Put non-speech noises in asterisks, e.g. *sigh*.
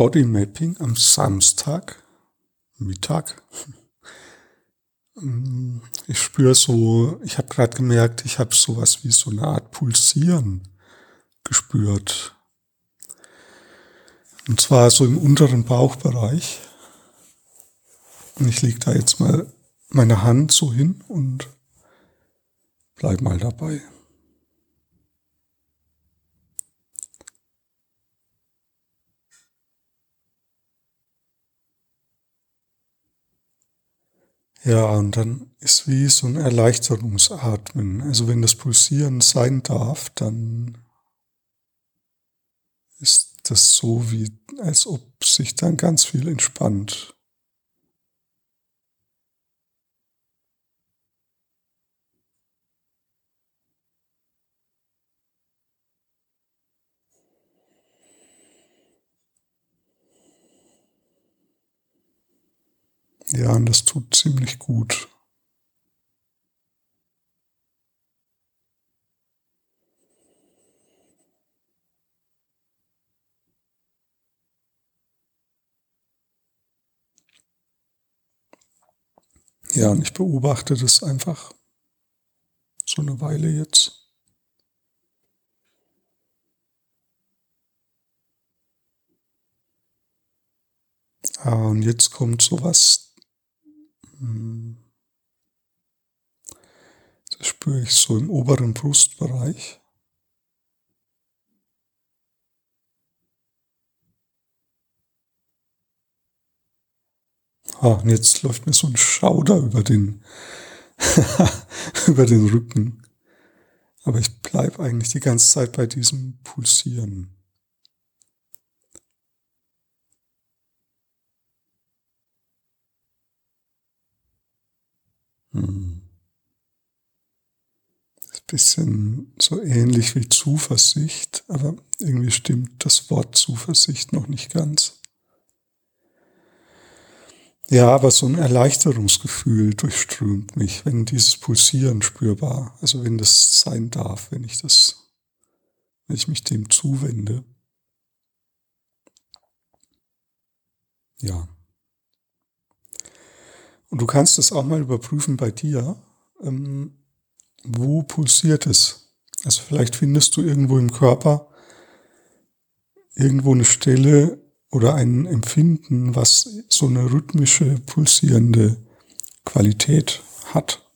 Bodymapping am Samstag, Mittag. Ich spüre so, ich habe gerade gemerkt, ich habe sowas wie so eine Art Pulsieren gespürt. Und zwar so im unteren Bauchbereich. Und ich lege da jetzt mal meine Hand so hin und bleib mal dabei. Ja, und dann ist wie so ein Erleichterungsatmen. Also wenn das Pulsieren sein darf, dann ist das so wie, als ob sich dann ganz viel entspannt. Ja, und das tut ziemlich gut. Ja, und ich beobachte das einfach so eine Weile jetzt. Ah, und jetzt kommt sowas das spüre ich so im oberen Brustbereich. Ah, und jetzt läuft mir so ein Schauder über den, *laughs* über den Rücken. Aber ich bleibe eigentlich die ganze Zeit bei diesem Pulsieren. Hm. Bisschen so ähnlich wie Zuversicht, aber irgendwie stimmt das Wort Zuversicht noch nicht ganz. Ja, aber so ein Erleichterungsgefühl durchströmt mich, wenn dieses Pulsieren spürbar, also wenn das sein darf, wenn ich das, wenn ich mich dem zuwende. Ja. Und du kannst es auch mal überprüfen bei dir. Ähm, wo pulsiert es? Also vielleicht findest du irgendwo im Körper irgendwo eine Stelle oder ein Empfinden, was so eine rhythmische, pulsierende Qualität hat.